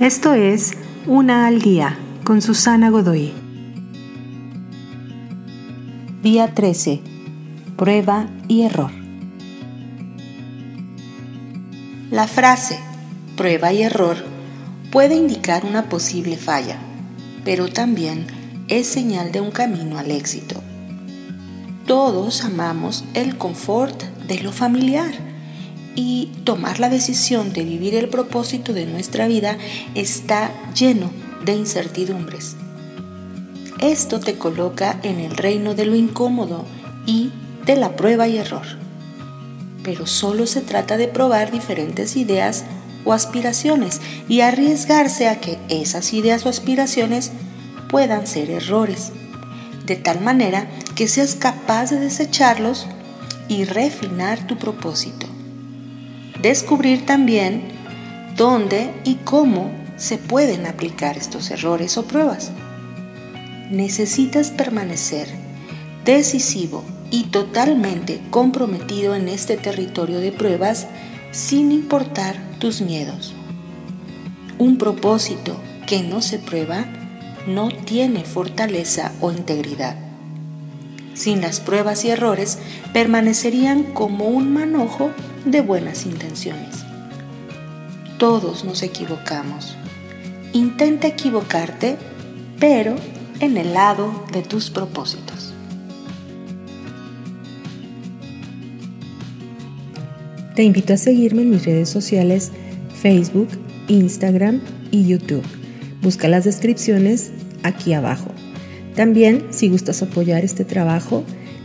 Esto es Una al Día con Susana Godoy. Día 13. Prueba y error. La frase prueba y error puede indicar una posible falla, pero también es señal de un camino al éxito. Todos amamos el confort de lo familiar y tomar la decisión de vivir el propósito de nuestra vida está lleno de incertidumbres. Esto te coloca en el reino de lo incómodo y de la prueba y error. Pero solo se trata de probar diferentes ideas o aspiraciones y arriesgarse a que esas ideas o aspiraciones puedan ser errores, de tal manera que seas capaz de desecharlos y refinar tu propósito. Descubrir también dónde y cómo se pueden aplicar estos errores o pruebas. Necesitas permanecer decisivo y totalmente comprometido en este territorio de pruebas sin importar tus miedos. Un propósito que no se prueba no tiene fortaleza o integridad. Sin las pruebas y errores permanecerían como un manojo de buenas intenciones. Todos nos equivocamos. Intenta equivocarte, pero en el lado de tus propósitos. Te invito a seguirme en mis redes sociales Facebook, Instagram y YouTube. Busca las descripciones aquí abajo. También, si gustas apoyar este trabajo,